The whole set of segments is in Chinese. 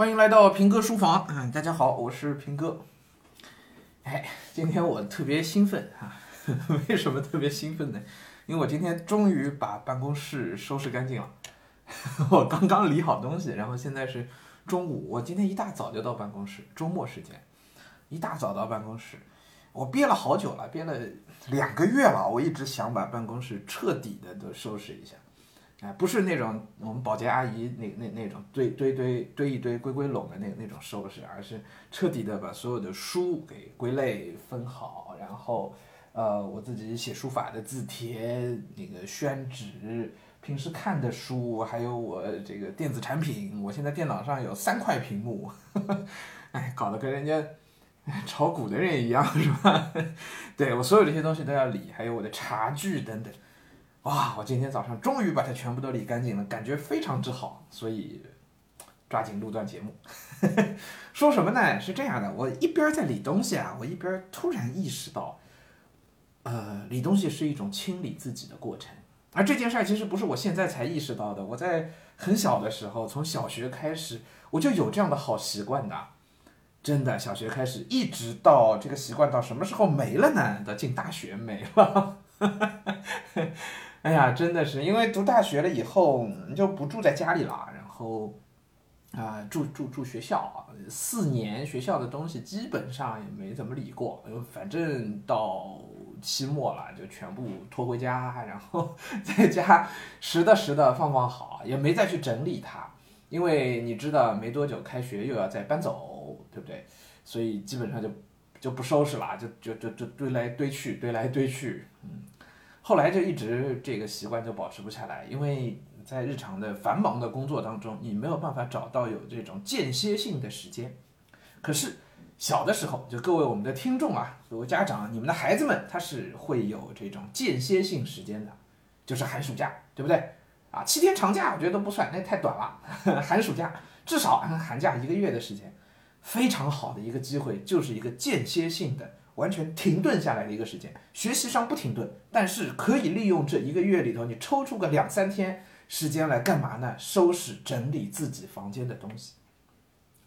欢迎来到平哥书房啊！大家好，我是平哥。哎，今天我特别兴奋啊！为什么特别兴奋呢？因为我今天终于把办公室收拾干净了。我刚刚理好东西，然后现在是中午。我今天一大早就到办公室，周末时间，一大早到办公室。我憋了好久了，憋了两个月了，我一直想把办公室彻底的都收拾一下。哎，不是那种我们保洁阿姨那那那种堆堆堆堆一堆归归拢的那那种收拾，而是彻底的把所有的书给归类分好，然后，呃，我自己写书法的字帖、那个宣纸、平时看的书，还有我这个电子产品，我现在电脑上有三块屏幕，哎，搞得跟人家炒股的人一样，是吧？对我所有这些东西都要理，还有我的茶具等等。哇！我今天早上终于把它全部都理干净了，感觉非常之好，所以抓紧录段节目。说什么呢？是这样的，我一边在理东西啊，我一边突然意识到，呃，理东西是一种清理自己的过程。而这件事儿其实不是我现在才意识到的，我在很小的时候，从小学开始，我就有这样的好习惯的。真的，小学开始，一直到这个习惯到什么时候没了呢？到进大学没了。哎呀，真的是因为读大学了以后，你就不住在家里了，然后啊，住住住学校，四年学校的东西基本上也没怎么理过，反正到期末了就全部拖回家，然后 在家拾的拾的放放好，也没再去整理它，因为你知道没多久开学又要再搬走，对不对？所以基本上就就不收拾了，就就就就堆来堆去，堆来堆去，嗯。后来就一直这个习惯就保持不下来，因为在日常的繁忙的工作当中，你没有办法找到有这种间歇性的时间。可是小的时候，就各位我们的听众啊，各位家长，你们的孩子们他是会有这种间歇性时间的，就是寒暑假，对不对？啊，七天长假我觉得都不算，那太短了。寒暑假至少按寒假一个月的时间，非常好的一个机会，就是一个间歇性的。完全停顿下来的一个时间，学习上不停顿，但是可以利用这一个月里头，你抽出个两三天时间来干嘛呢？收拾整理自己房间的东西。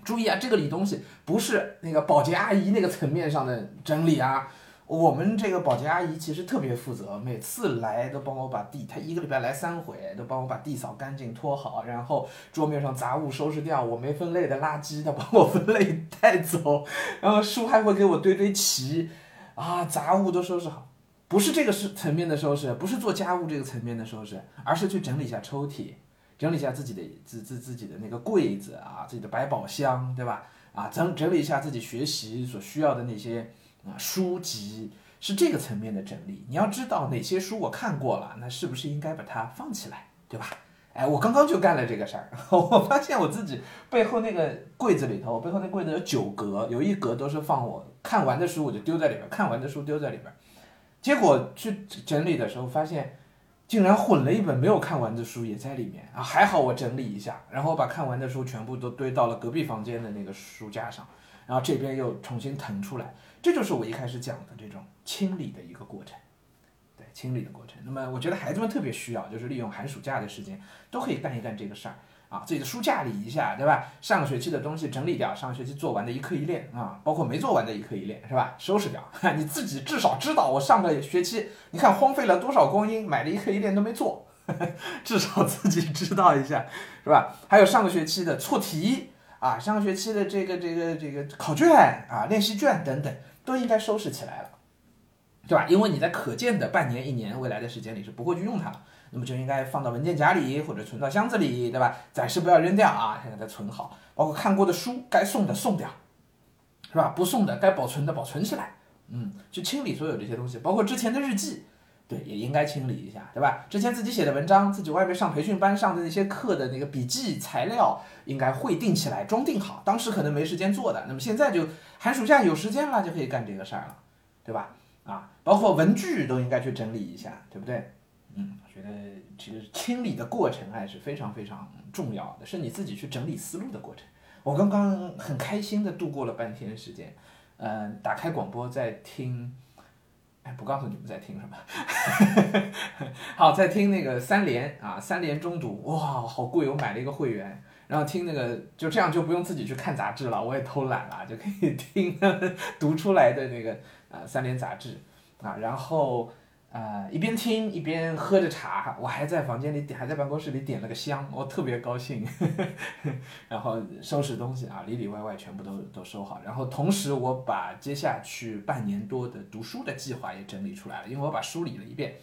注意啊，这个理东西不是那个保洁阿姨那个层面上的整理啊。我们这个保洁阿姨其实特别负责，每次来都帮我把地，她一个礼拜来三回，都帮我把地扫干净、拖好，然后桌面上杂物收拾掉，我没分类的垃圾她帮我分类带走，然后书还会给我堆堆齐，啊，杂物都收拾好，不是这个是层面的收拾，不是做家务这个层面的收拾，而是去整理一下抽屉，整理一下自己的自自自己的那个柜子啊，自己的百宝箱，对吧？啊，整整理一下自己学习所需要的那些。啊，书籍是这个层面的整理。你要知道哪些书我看过了，那是不是应该把它放起来，对吧？哎，我刚刚就干了这个事儿。我发现我自己背后那个柜子里头，我背后那柜子有九格，有一格都是放我看完的书，我就丢在里边；看完的书丢在里边。结果去整理的时候，发现竟然混了一本没有看完的书也在里面啊！还好我整理一下，然后把看完的书全部都堆到了隔壁房间的那个书架上，然后这边又重新腾出来。这就是我一开始讲的这种清理的一个过程，对，清理的过程。那么我觉得孩子们特别需要，就是利用寒暑假的时间，都可以干一干这个事儿啊，自己的书架理一下，对吧？上个学期的东西整理掉，上个学期做完的一课一练啊，包括没做完的一课一练，是吧？收拾掉，你自己至少知道我上个学期你看荒废了多少光阴，买了一课一练都没做，至少自己知道一下，是吧？还有上个学期的错题啊，上个学期的这个这个这个考卷啊、练习卷等等。都应该收拾起来了，对吧？因为你在可见的半年、一年未来的时间里是不会去用它了，那么就应该放到文件夹里或者存到箱子里，对吧？暂时不要扔掉啊，现在再存好。包括看过的书，该送的送掉，是吧？不送的该保存的保存起来，嗯，去清理所有这些东西，包括之前的日记。对，也应该清理一下，对吧？之前自己写的文章，自己外面上培训班上的那些课的那个笔记材料，应该会定起来，装订好。当时可能没时间做的，那么现在就寒暑假有时间了，就可以干这个事儿了，对吧？啊，包括文具都应该去整理一下，对不对？嗯，我觉得其实清理的过程还是非常非常重要的，是你自己去整理思路的过程。我刚刚很开心的度过了半天时间，嗯，打开广播在听。哎，不告诉你们在听什么。好，在听那个三联啊，三联中读，哇，好贵！我买了一个会员，然后听那个就这样就不用自己去看杂志了，我也偷懒了，就可以 听读出来的那个呃三联杂志啊，然后。啊，一边听一边喝着茶，我还在房间里点，还在办公室里点了个香，我特别高兴。然后收拾东西啊，里里外外全部都都收好。然后同时我把接下去半年多的读书的计划也整理出来了，因为我把书理了一遍，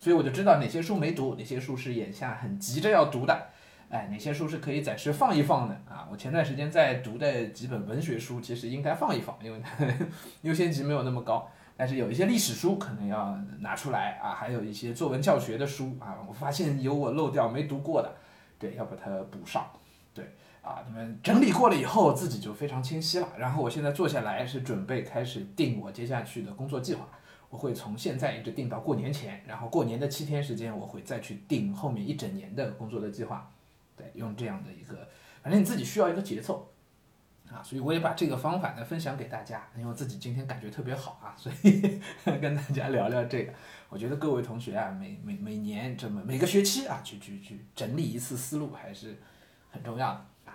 所以我就知道哪些书没读，哪些书是眼下很急着要读的，哎，哪些书是可以暂时放一放的啊。我前段时间在读的几本文学书，其实应该放一放，因为它 优先级没有那么高。但是有一些历史书可能要拿出来啊，还有一些作文教学的书啊，我发现有我漏掉没读过的，对，要把它补上，对，啊，你们整理过了以后，自己就非常清晰了。然后我现在坐下来是准备开始定我接下去的工作计划，我会从现在一直定到过年前，然后过年的七天时间，我会再去定后面一整年的工作的计划，对，用这样的一个，反正你自己需要一个节奏。啊，所以我也把这个方法呢分享给大家，因为我自己今天感觉特别好啊，所以 跟大家聊聊这个。我觉得各位同学啊，每每每年这么每个学期啊，去去去整理一次思路还是很重要的啊。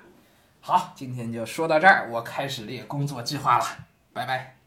好，今天就说到这儿，我开始列工作计划了，拜拜。